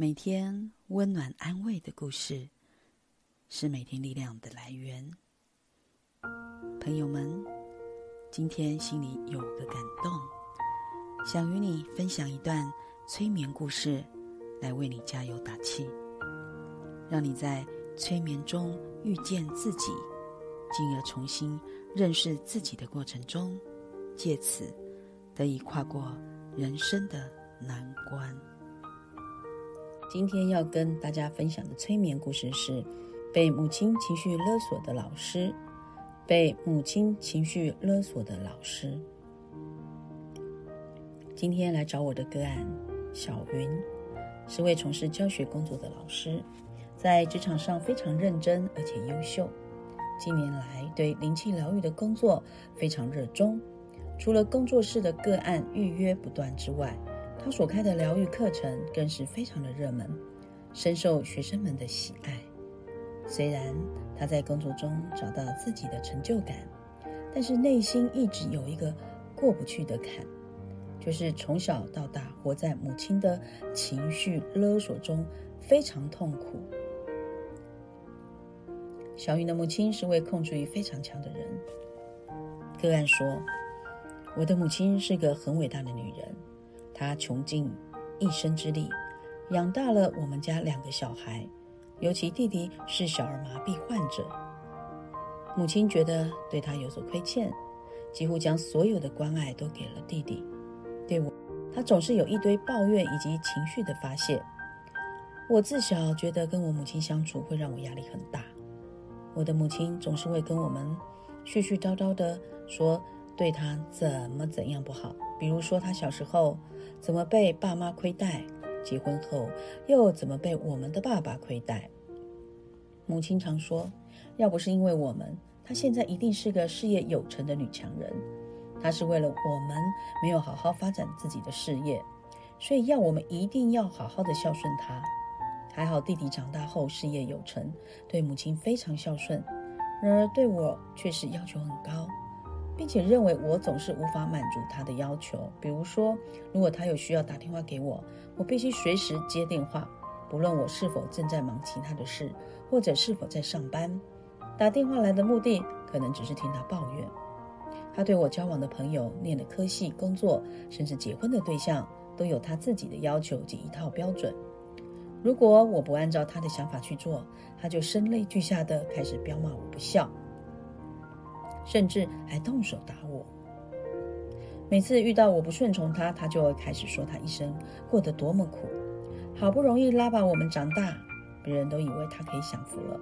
每天温暖安慰的故事，是每天力量的来源。朋友们，今天心里有个感动，想与你分享一段催眠故事，来为你加油打气，让你在催眠中遇见自己，进而重新认识自己的过程中，借此得以跨过人生的难关。今天要跟大家分享的催眠故事是：被母亲情绪勒索的老师。被母亲情绪勒索的老师，今天来找我的个案小云，是位从事教学工作的老师，在职场上非常认真而且优秀。近年来对灵气疗愈的工作非常热衷，除了工作室的个案预约不断之外，他所开的疗愈课程更是非常的热门，深受学生们的喜爱。虽然他在工作中找到自己的成就感，但是内心一直有一个过不去的坎，就是从小到大活在母亲的情绪勒索中，非常痛苦。小云的母亲是位控制欲非常强的人。个案说：“我的母亲是个很伟大的女人。”他穷尽一生之力，养大了我们家两个小孩，尤其弟弟是小儿麻痹患者。母亲觉得对他有所亏欠，几乎将所有的关爱都给了弟弟。对我，他总是有一堆抱怨以及情绪的发泄。我自小觉得跟我母亲相处会让我压力很大。我的母亲总是会跟我们絮絮叨叨的说对他怎么怎样不好，比如说他小时候。怎么被爸妈亏待？结婚后又怎么被我们的爸爸亏待？母亲常说：“要不是因为我们，她现在一定是个事业有成的女强人。她是为了我们没有好好发展自己的事业，所以要我们一定要好好的孝顺她。还好弟弟长大后事业有成，对母亲非常孝顺，然而对我却是要求很高。”并且认为我总是无法满足他的要求，比如说，如果他有需要打电话给我，我必须随时接电话，不论我是否正在忙其他的事，或者是否在上班。打电话来的目的可能只是听他抱怨。他对我交往的朋友、念的科系、工作，甚至结婚的对象，都有他自己的要求及一套标准。如果我不按照他的想法去做，他就声泪俱下的开始彪骂我不孝。甚至还动手打我。每次遇到我不顺从他，他就会开始说他一生过得多么苦，好不容易拉把我们长大，别人都以为他可以享福了，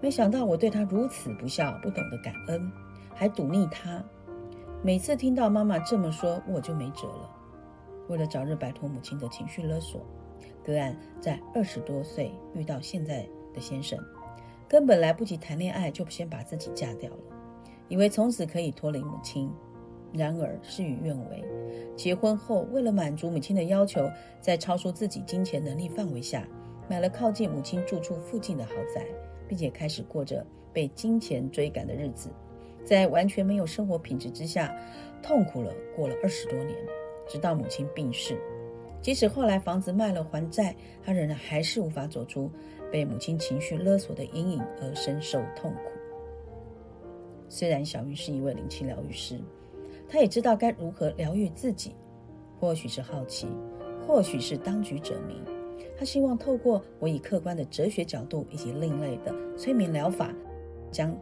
没想到我对他如此不孝，不懂得感恩，还赌逆他。每次听到妈妈这么说，我就没辙了。为了早日摆脱母亲的情绪勒索，个案在二十多岁遇到现在的先生，根本来不及谈恋爱，就先把自己嫁掉了。以为从此可以脱离母亲，然而事与愿违。结婚后，为了满足母亲的要求，在超出自己金钱能力范围下，买了靠近母亲住处附近的豪宅，并且开始过着被金钱追赶的日子。在完全没有生活品质之下，痛苦了过了二十多年，直到母亲病逝。即使后来房子卖了还债，他仍然还是无法走出被母亲情绪勒索的阴影而深受痛苦。虽然小玉是一位灵气疗愈师，他也知道该如何疗愈自己。或许是好奇，或许是当局者迷。他希望透过我以客观的哲学角度以及另类的催眠疗法，将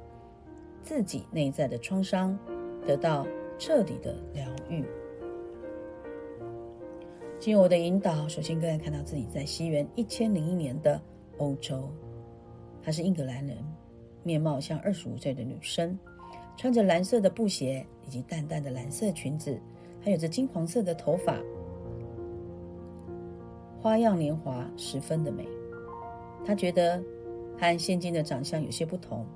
自己内在的创伤得到彻底的疗愈。经由我的引导，首先个人看到自己在西元一千零一年的欧洲，她是英格兰人，面貌像二十五岁的女生。穿着蓝色的布鞋以及淡淡的蓝色裙子，还有着金黄色的头发，花样年华，十分的美。他觉得和现今的长相有些不同。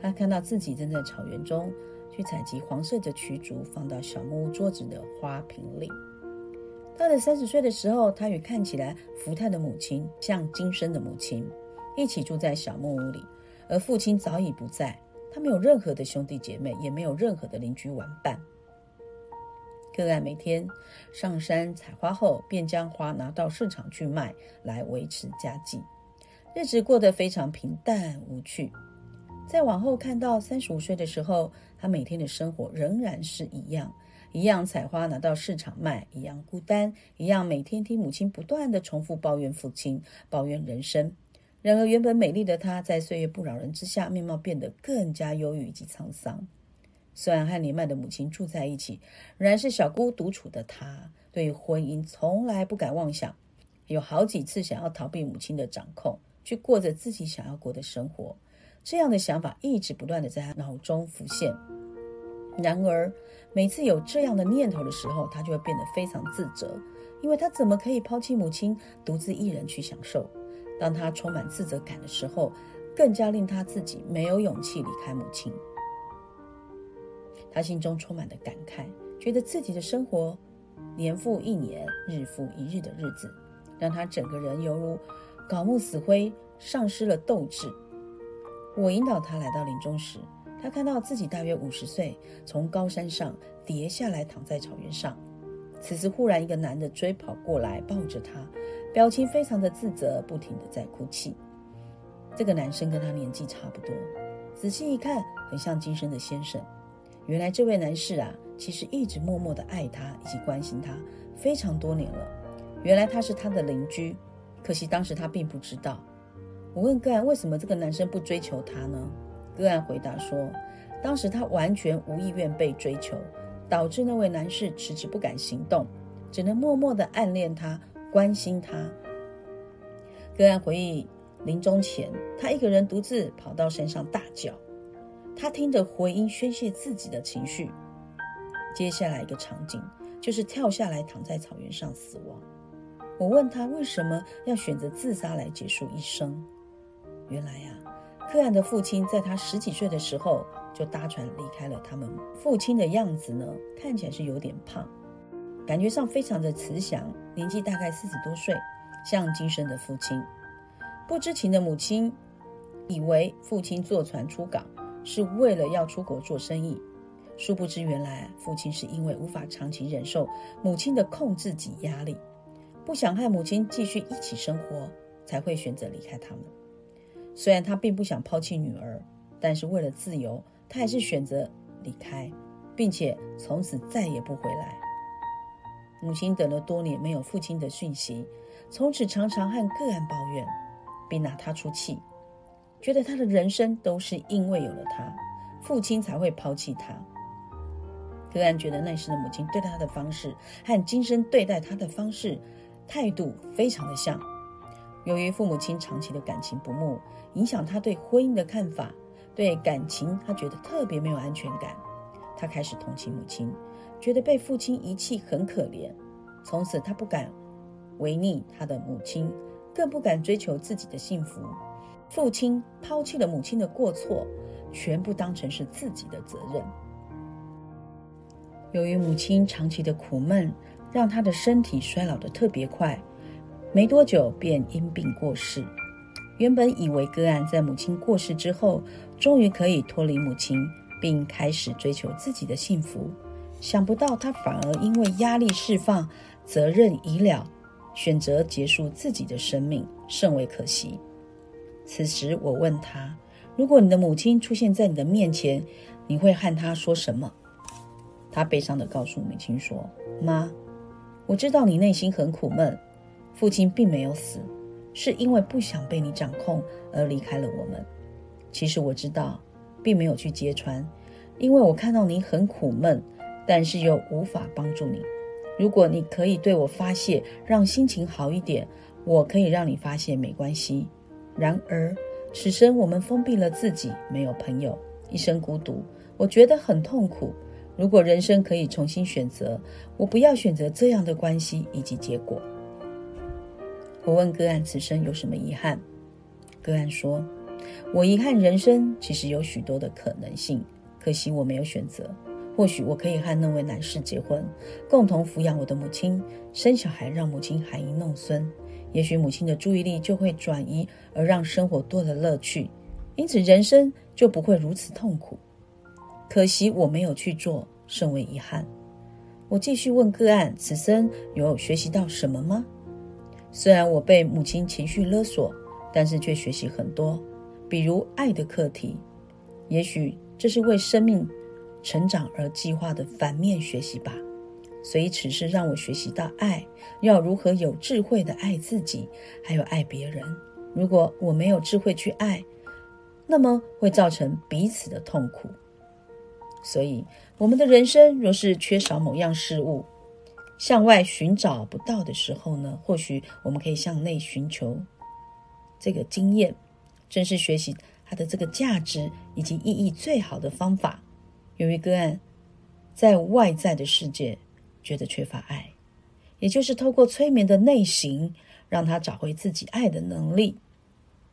他看到自己正在草原中去采集黄色的曲竹，放到小木屋桌子的花瓶里。到了三十岁的时候，他与看起来福态的母亲，像今生的母亲，一起住在小木屋里，而父亲早已不在。他没有任何的兄弟姐妹，也没有任何的邻居玩伴。个案每天上山采花后，便将花拿到市场去卖，来维持家计，日子过得非常平淡无趣。再往后看到三十五岁的时候，他每天的生活仍然是一样，一样采花拿到市场卖，一样孤单，一样每天听母亲不断的重复抱怨父亲，抱怨人生。然而，原本美丽的她，在岁月不饶人之下，面貌变得更加忧郁以及沧桑。虽然和年迈的母亲住在一起，仍然是小姑独处的她，对于婚姻从来不敢妄想，有好几次想要逃避母亲的掌控，去过着自己想要过的生活。这样的想法一直不断的在她脑中浮现。然而，每次有这样的念头的时候，她就会变得非常自责，因为她怎么可以抛弃母亲，独自一人去享受？当他充满自责感的时候，更加令他自己没有勇气离开母亲。他心中充满了感慨，觉得自己的生活年复一年、日复一日的日子，让他整个人犹如槁木死灰，丧失了斗志。我引导他来到林中时，他看到自己大约五十岁，从高山上跌下来，躺在草原上。此时，忽然一个男的追跑过来，抱着他，表情非常的自责，不停的在哭泣。这个男生跟他年纪差不多，仔细一看，很像今生的先生。原来这位男士啊，其实一直默默的爱他以及关心他非常多年了。原来他是他的邻居，可惜当时他并不知道。我问个案为什么这个男生不追求她呢？个案回答说，当时他完全无意愿被追求，导致那位男士迟迟不敢行动，只能默默的暗恋她，关心他。个案回忆临终前，他一个人独自跑到山上大叫，他听着回音宣泄自己的情绪。接下来一个场景就是跳下来躺在草原上死亡。我问他为什么要选择自杀来结束一生？原来呀，柯安的父亲在他十几岁的时候就搭船离开了他们。父亲的样子呢，看起来是有点胖，感觉上非常的慈祥，年纪大概四十多岁，像今生的父亲。不知情的母亲以为父亲坐船出港是为了要出国做生意，殊不知原来父亲是因为无法长期忍受母亲的控制及压力，不想和母亲继续一起生活，才会选择离开他们。虽然他并不想抛弃女儿，但是为了自由，他还是选择离开，并且从此再也不回来。母亲等了多年没有父亲的讯息，从此常常和个案抱怨，并拿他出气，觉得他的人生都是因为有了他，父亲才会抛弃他。个案觉得那时的母亲对待他的方式和今生对待他的方式态度非常的像。由于父母亲长期的感情不睦，影响他对婚姻的看法，对感情他觉得特别没有安全感。他开始同情母亲，觉得被父亲遗弃很可怜。从此他不敢违逆他的母亲，更不敢追求自己的幸福。父亲抛弃了母亲的过错，全部当成是自己的责任。由于母亲长期的苦闷，让他的身体衰老的特别快。没多久便因病过世。原本以为个案在母亲过世之后，终于可以脱离母亲，并开始追求自己的幸福，想不到他反而因为压力释放、责任已了，选择结束自己的生命，甚为可惜。此时我问他：“如果你的母亲出现在你的面前，你会和她说什么？”他悲伤地告诉母亲说：“妈，我知道你内心很苦闷。”父亲并没有死，是因为不想被你掌控而离开了我们。其实我知道，并没有去揭穿，因为我看到你很苦闷，但是又无法帮助你。如果你可以对我发泄，让心情好一点，我可以让你发泄，没关系。然而，此生我们封闭了自己，没有朋友，一生孤独，我觉得很痛苦。如果人生可以重新选择，我不要选择这样的关系以及结果。我问个案此生有什么遗憾？个案说：“我遗憾人生其实有许多的可能性，可惜我没有选择。或许我可以和那位男士结婚，共同抚养我的母亲，生小孩，让母亲含饴弄孙。也许母亲的注意力就会转移，而让生活多了乐趣，因此人生就不会如此痛苦。可惜我没有去做，甚为遗憾。我继续问个案：此生有学习到什么吗？虽然我被母亲情绪勒索，但是却学习很多，比如爱的课题。也许这是为生命成长而计划的反面学习吧。所以此事让我学习到爱，要如何有智慧的爱自己，还有爱别人。如果我没有智慧去爱，那么会造成彼此的痛苦。所以，我们的人生若是缺少某样事物，向外寻找不到的时候呢？或许我们可以向内寻求这个经验，正是学习它的这个价值以及意义最好的方法。由于个案，在外在的世界。觉得缺乏爱，也就是透过催眠的内省，让他找回自己爱的能力。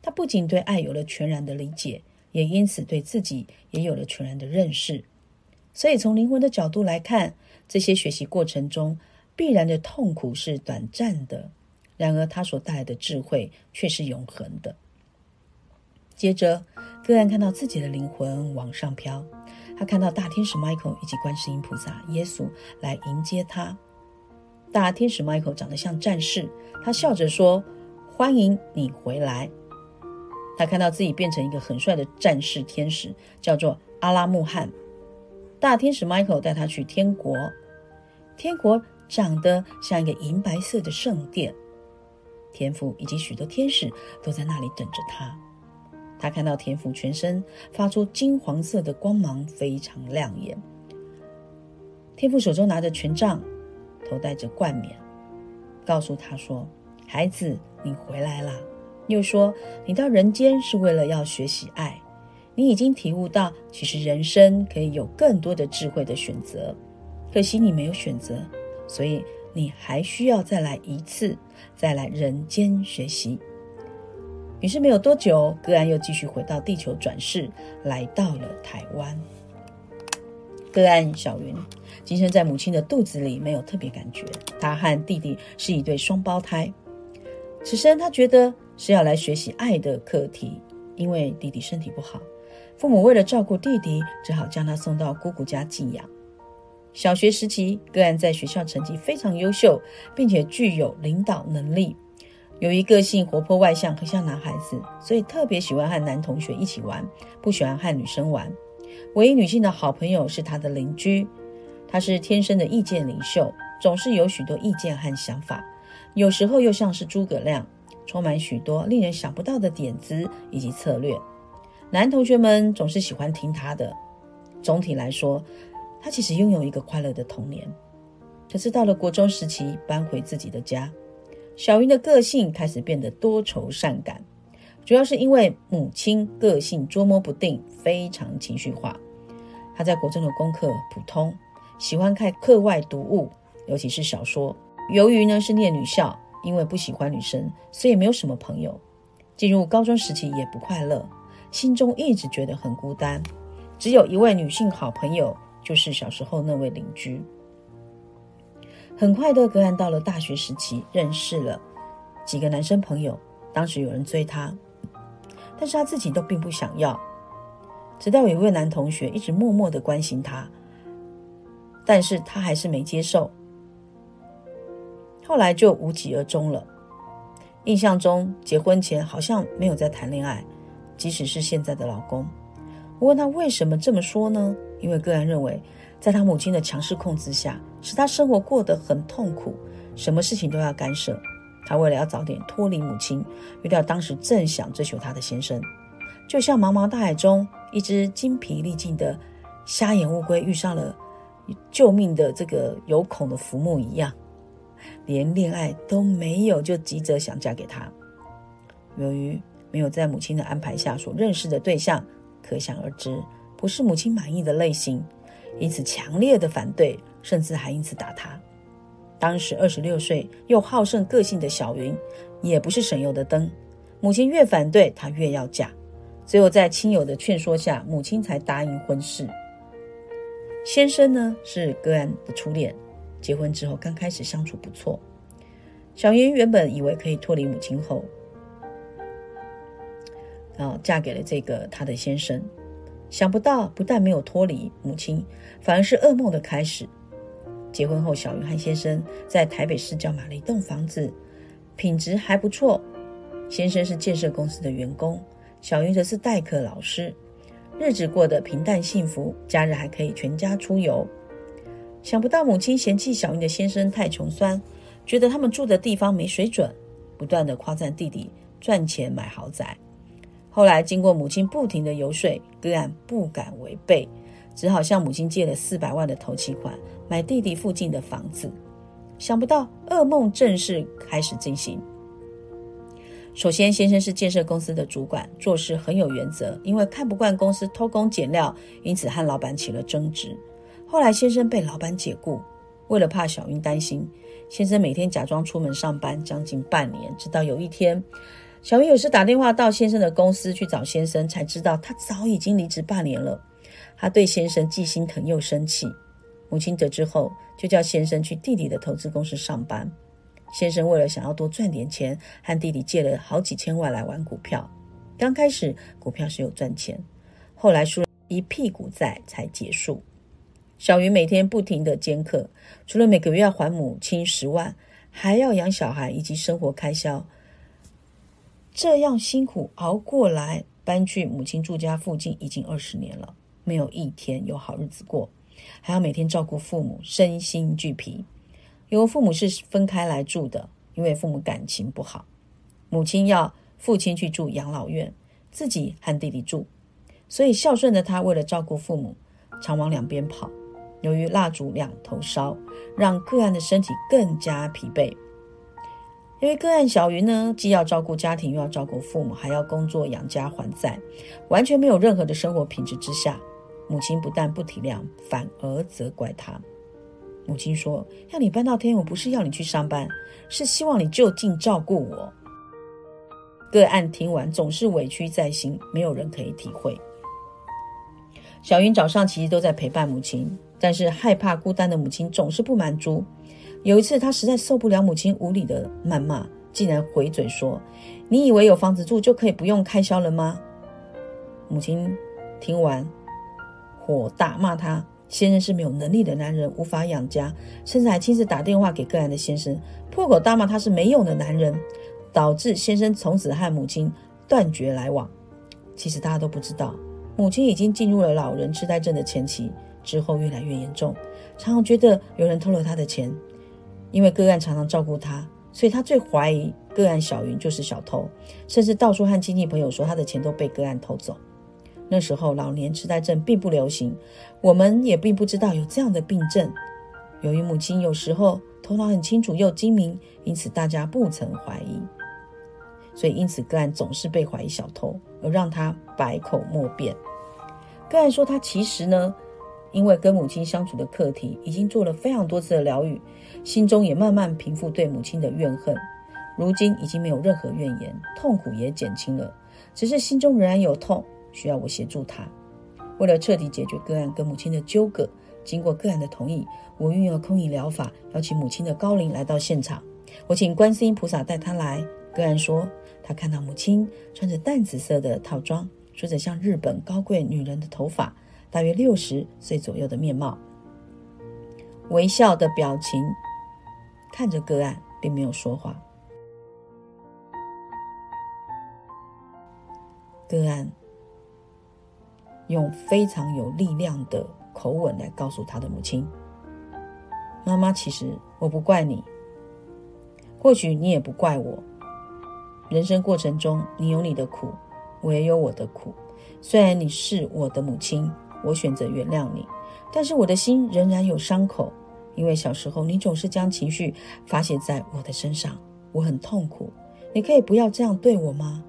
他不仅对爱有了全然的理解，也因此对自己也有了全然的认识。所以，从灵魂的角度来看，这些学习过程中必然的痛苦是短暂的，然而他所带来的智慧却是永恒的。接着，个案看到自己的灵魂往上飘。他看到大天使 Michael 以及观世音菩萨、耶稣来迎接他。大天使 Michael 长得像战士，他笑着说：“欢迎你回来。”他看到自己变成一个很帅的战士天使，叫做阿拉木汗。大天使 Michael 带他去天国，天国长得像一个银白色的圣殿，天父以及许多天使都在那里等着他。他看到天父全身发出金黄色的光芒，非常亮眼。天父手中拿着权杖，头戴着冠冕，告诉他说：“孩子，你回来了。”又说：“你到人间是为了要学习爱。你已经体悟到，其实人生可以有更多的智慧的选择，可惜你没有选择，所以你还需要再来一次，再来人间学习。”于是没有多久，个案又继续回到地球转世，来到了台湾。个案小云，今生在母亲的肚子里没有特别感觉，她和弟弟是一对双胞胎。此生她觉得是要来学习爱的课题，因为弟弟身体不好，父母为了照顾弟弟，只好将他送到姑姑家寄养。小学时期，个案在学校成绩非常优秀，并且具有领导能力。由于个性活泼外向，很像男孩子，所以特别喜欢和男同学一起玩，不喜欢和女生玩。唯一女性的好朋友是他的邻居，他是天生的意见领袖，总是有许多意见和想法，有时候又像是诸葛亮，充满许多令人想不到的点子以及策略。男同学们总是喜欢听他的。总体来说，他其实拥有一个快乐的童年。可是到了国中时期，搬回自己的家。小云的个性开始变得多愁善感，主要是因为母亲个性捉摸不定，非常情绪化。她在国中的功课普通，喜欢看课外读物，尤其是小说。由于呢是念女校，因为不喜欢女生，所以没有什么朋友。进入高中时期也不快乐，心中一直觉得很孤单。只有一位女性好朋友，就是小时候那位邻居。很快的，格兰到了大学时期，认识了几个男生朋友。当时有人追他，但是他自己都并不想要。直到有一位男同学一直默默的关心他，但是他还是没接受。后来就无疾而终了。印象中，结婚前好像没有在谈恋爱，即使是现在的老公。我问他为什么这么说呢？因为个人认为。在他母亲的强势控制下，使他生活过得很痛苦，什么事情都要干涉。他为了要早点脱离母亲，遇到当时正想追求他的先生，就像茫茫大海中一只精疲力尽的瞎眼乌龟遇上了救命的这个有孔的浮木一样，连恋爱都没有就急着想嫁给他。由于没有在母亲的安排下所认识的对象，可想而知，不是母亲满意的类型。因此强烈的反对，甚至还因此打他。当时二十六岁又好胜个性的小云，也不是省油的灯。母亲越反对，她越要嫁。只有在亲友的劝说下，母亲才答应婚事。先生呢是个案的初恋，结婚之后刚开始相处不错。小云原本以为可以脱离母亲后，啊，嫁给了这个她的先生。想不到，不但没有脱离母亲，反而是噩梦的开始。结婚后，小云和先生在台北市郊买了一栋房子，品质还不错。先生是建设公司的员工，小云则是代课老师，日子过得平淡幸福，假日还可以全家出游。想不到母亲嫌弃小云的先生太穷酸，觉得他们住的地方没水准，不断的夸赞弟弟赚钱买豪宅。后来经过母亲不停的游说，个案不敢违背，只好向母亲借了四百万的头期款，买弟弟附近的房子。想不到噩梦正式开始进行。首先，先生是建设公司的主管，做事很有原则，因为看不惯公司偷工减料，因此和老板起了争执。后来，先生被老板解雇，为了怕小云担心，先生每天假装出门上班，将近半年，直到有一天。小云有时打电话到先生的公司去找先生，才知道他早已经离职半年了。他对先生既心疼又生气。母亲得知后，就叫先生去弟弟的投资公司上班。先生为了想要多赚点钱，和弟弟借了好几千万来玩股票。刚开始股票是有赚钱，后来输了一屁股债才结束。小云每天不停的兼课，除了每个月要还母亲十万，还要养小孩以及生活开销。这样辛苦熬过来，搬去母亲住家附近已经二十年了，没有一天有好日子过，还要每天照顾父母，身心俱疲。有父母是分开来住的，因为父母感情不好，母亲要父亲去住养老院，自己和弟弟住，所以孝顺的他为了照顾父母，常往两边跑。由于蜡烛两头烧，让个案的身体更加疲惫。因为个案小云呢，既要照顾家庭，又要照顾父母，还要工作养家还债，完全没有任何的生活品质之下，母亲不但不体谅，反而责怪他。母亲说：“要你搬到天，我不是要你去上班，是希望你就近照顾我。”个案听完总是委屈在心，没有人可以体会。小云早上其实都在陪伴母亲，但是害怕孤单的母亲总是不满足。有一次，她实在受不了母亲无理的谩骂，竟然回嘴说：“你以为有房子住就可以不用开销了吗？”母亲听完，火大骂他：“先生是没有能力的男人，无法养家，甚至还亲自打电话给个案的先生，破口大骂他是没用的男人，导致先生从此和母亲断绝来往。其实大家都不知道，母亲已经进入了老人痴呆症的前期，之后越来越严重，常常觉得有人偷了他的钱。”因为个案常常照顾他，所以他最怀疑个案小云就是小偷，甚至到处和亲戚朋友说他的钱都被个案偷走。那时候老年痴呆症并不流行，我们也并不知道有这样的病症。由于母亲有时候头脑很清楚又精明，因此大家不曾怀疑。所以因此个案总是被怀疑小偷，而让他百口莫辩。个案说他其实呢。因为跟母亲相处的课题已经做了非常多次的疗愈，心中也慢慢平复对母亲的怨恨，如今已经没有任何怨言，痛苦也减轻了，只是心中仍然有痛，需要我协助他。为了彻底解决个案跟母亲的纠葛，经过个案的同意，我运用空椅疗法，邀请母亲的高龄来到现场。我请观世音菩萨带他来。个案说，他看到母亲穿着淡紫色的套装，梳着像日本高贵女人的头发。大约六十岁左右的面貌，微笑的表情，看着个案，并没有说话。个案用非常有力量的口吻来告诉他的母亲：“妈妈，其实我不怪你，或许你也不怪我。人生过程中，你有你的苦，我也有我的苦。虽然你是我的母亲。”我选择原谅你，但是我的心仍然有伤口，因为小时候你总是将情绪发泄在我的身上，我很痛苦。你可以不要这样对我吗？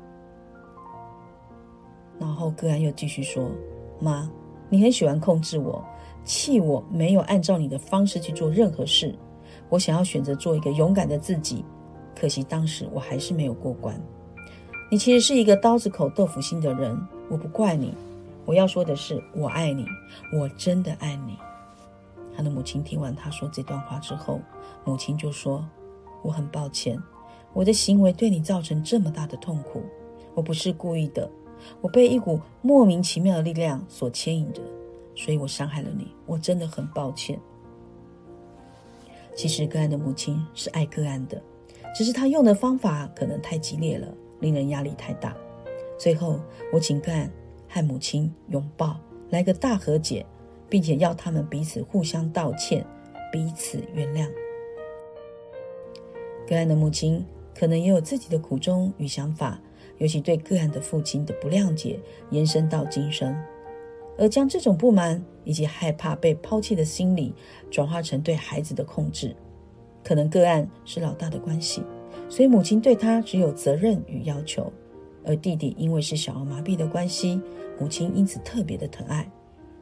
然后个案又继续说：“妈，你很喜欢控制我，气我没有按照你的方式去做任何事。我想要选择做一个勇敢的自己，可惜当时我还是没有过关。你其实是一个刀子口豆腐心的人，我不怪你。”我要说的是，我爱你，我真的爱你。他的母亲听完他说这段话之后，母亲就说：“我很抱歉，我的行为对你造成这么大的痛苦，我不是故意的，我被一股莫名其妙的力量所牵引着，所以我伤害了你，我真的很抱歉。”其实个案的母亲是爱个案的，只是她用的方法可能太激烈了，令人压力太大。最后，我请个案和母亲拥抱，来个大和解，并且要他们彼此互相道歉，彼此原谅。个案的母亲可能也有自己的苦衷与想法，尤其对个案的父亲的不谅解延伸到今生，而将这种不满以及害怕被抛弃的心理转化成对孩子的控制。可能个案是老大的关系，所以母亲对他只有责任与要求。而弟弟因为是小儿麻痹的关系，母亲因此特别的疼爱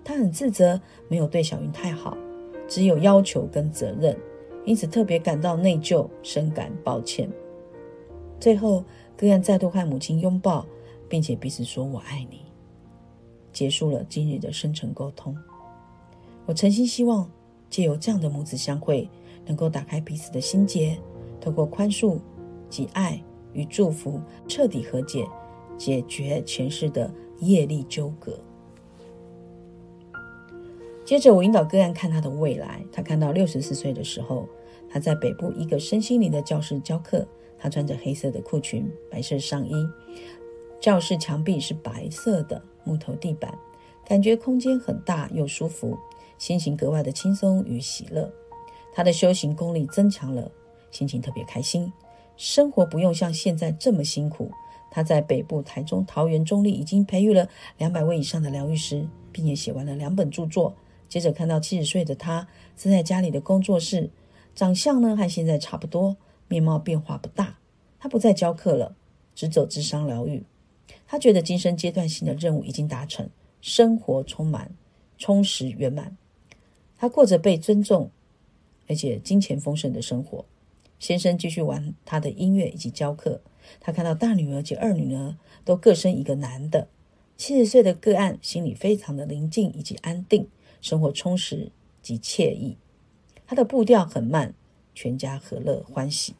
他，很自责没有对小云太好，只有要求跟责任，因此特别感到内疚，深感抱歉。最后，个案再度和母亲拥抱，并且彼此说“我爱你”，结束了今日的深层沟通。我诚心希望借由这样的母子相会，能够打开彼此的心结，透过宽恕及爱。与祝福彻底和解，解决前世的业力纠葛。接着，我引导个案看他的未来。他看到六十四岁的时候，他在北部一个身心灵的教室教课。他穿着黑色的裤裙、白色上衣。教室墙壁是白色的木头地板，感觉空间很大又舒服，心情格外的轻松与喜乐。他的修行功力增强了，心情特别开心。生活不用像现在这么辛苦。他在北部、台中、桃园、中立已经培育了两百位以上的疗愈师，并且写完了两本著作。接着看到七十岁的他，正在家里的工作室，长相呢和现在差不多，面貌变化不大。他不再教课了，只走智商疗愈。他觉得今生阶段性的任务已经达成，生活充满充实圆满。他过着被尊重而且金钱丰盛的生活。先生继续玩他的音乐以及教课。他看到大女儿及二女儿都各生一个男的。七十岁的个案心里非常的宁静以及安定，生活充实及惬意。他的步调很慢，全家和乐欢喜。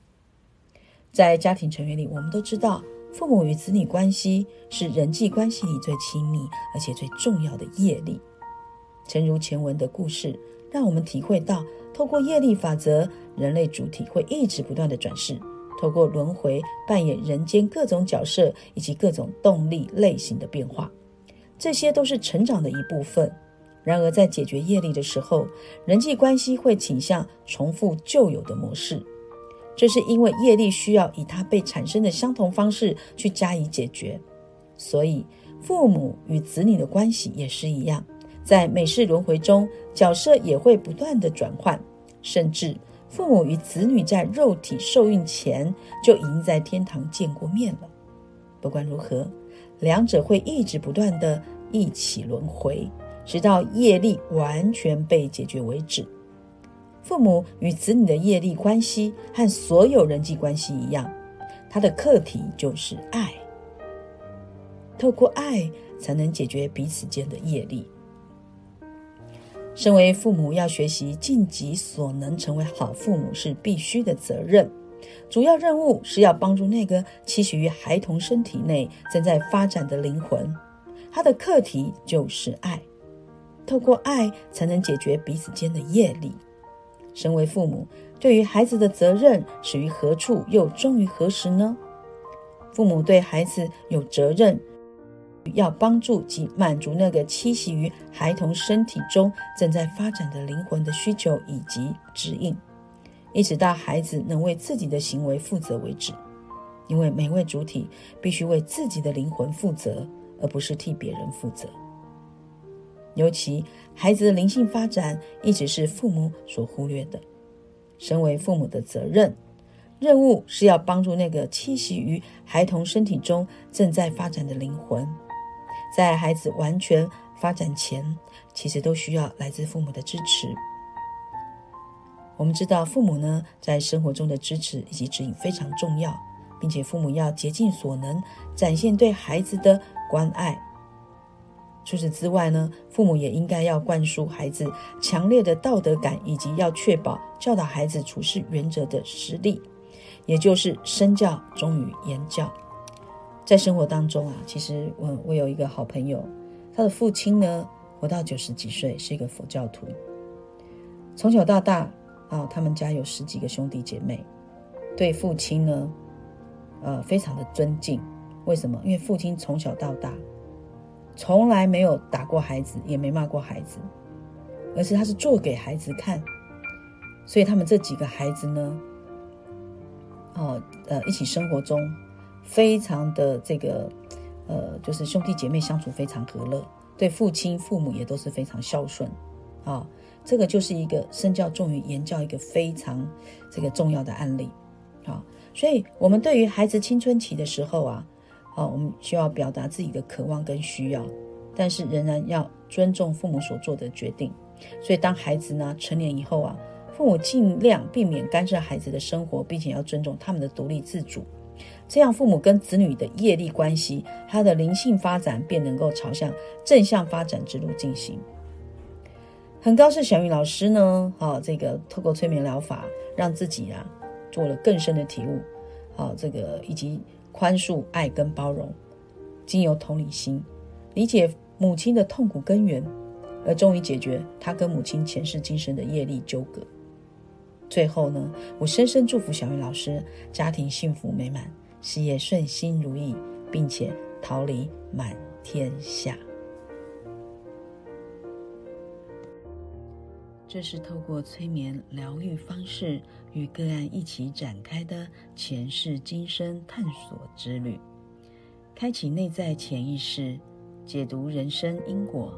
在家庭成员里，我们都知道，父母与子女关系是人际关系里最亲密而且最重要的业力。诚如前文的故事，让我们体会到，透过业力法则。人类主体会一直不断的转世，透过轮回扮演人间各种角色以及各种动力类型的变化，这些都是成长的一部分。然而，在解决业力的时候，人际关系会倾向重复旧有的模式，这是因为业力需要以它被产生的相同方式去加以解决。所以，父母与子女的关系也是一样，在每世轮回中，角色也会不断的转换，甚至。父母与子女在肉体受孕前就已经在天堂见过面了。不管如何，两者会一直不断的一起轮回，直到业力完全被解决为止。父母与子女的业力关系和所有人际关系一样，它的课题就是爱。透过爱，才能解决彼此间的业力。身为父母，要学习尽己所能成为好父母是必须的责任。主要任务是要帮助那个栖息于孩童身体内正在发展的灵魂，他的课题就是爱。透过爱，才能解决彼此间的业力。身为父母，对于孩子的责任始于何处，又终于何时呢？父母对孩子有责任。要帮助及满足那个栖息于孩童身体中正在发展的灵魂的需求以及指引，一直到孩子能为自己的行为负责为止。因为每位主体必须为自己的灵魂负责，而不是替别人负责。尤其孩子的灵性发展一直是父母所忽略的。身为父母的责任。任务是要帮助那个栖息于孩童身体中正在发展的灵魂。在孩子完全发展前，其实都需要来自父母的支持。我们知道，父母呢在生活中的支持以及指引非常重要，并且父母要竭尽所能展现对孩子的关爱。除此之外呢，父母也应该要灌输孩子强烈的道德感，以及要确保教导孩子处事原则的实力，也就是身教忠于言教。在生活当中啊，其实我我有一个好朋友，他的父亲呢活到九十几岁，是一个佛教徒。从小到大，啊，他们家有十几个兄弟姐妹，对父亲呢，呃，非常的尊敬。为什么？因为父亲从小到大，从来没有打过孩子，也没骂过孩子，而是他是做给孩子看。所以他们这几个孩子呢，哦，呃，一起生活中非常的这个，呃，就是兄弟姐妹相处非常和乐，对父亲父母也都是非常孝顺，啊，这个就是一个身教重于言教一个非常这个重要的案例，啊，所以我们对于孩子青春期的时候啊。好，我们需要表达自己的渴望跟需要，但是仍然要尊重父母所做的决定。所以，当孩子呢成年以后啊，父母尽量避免干涉孩子的生活，并且要尊重他们的独立自主。这样，父母跟子女的业力关系，他的灵性发展便能够朝向正向发展之路进行。很高兴小玉老师呢，啊，这个透过催眠疗法，让自己啊做了更深的体悟。好，这个以及。宽恕、爱跟包容，经由同理心理解母亲的痛苦根源，而终于解决他跟母亲前世今生的业力纠葛。最后呢，我深深祝福小云老师家庭幸福美满，事业顺心如意，并且桃李满天下。这是透过催眠疗愈方式与个案一起展开的前世今生探索之旅，开启内在潜意识，解读人生因果，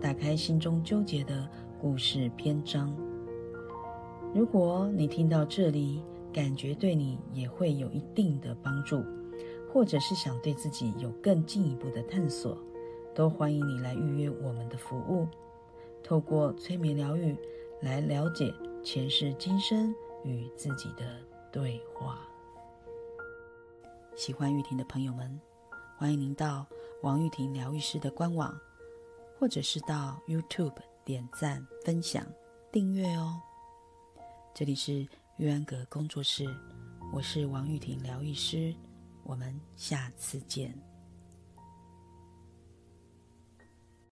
打开心中纠结的故事篇章。如果你听到这里，感觉对你也会有一定的帮助，或者是想对自己有更进一步的探索，都欢迎你来预约我们的服务，透过催眠疗愈。来了解前世今生与自己的对话。喜欢玉婷的朋友们，欢迎您到王玉婷疗愈师的官网，或者是到 YouTube 点赞、分享、订阅哦。这里是玉安阁工作室，我是王玉婷疗愈师，我们下次见。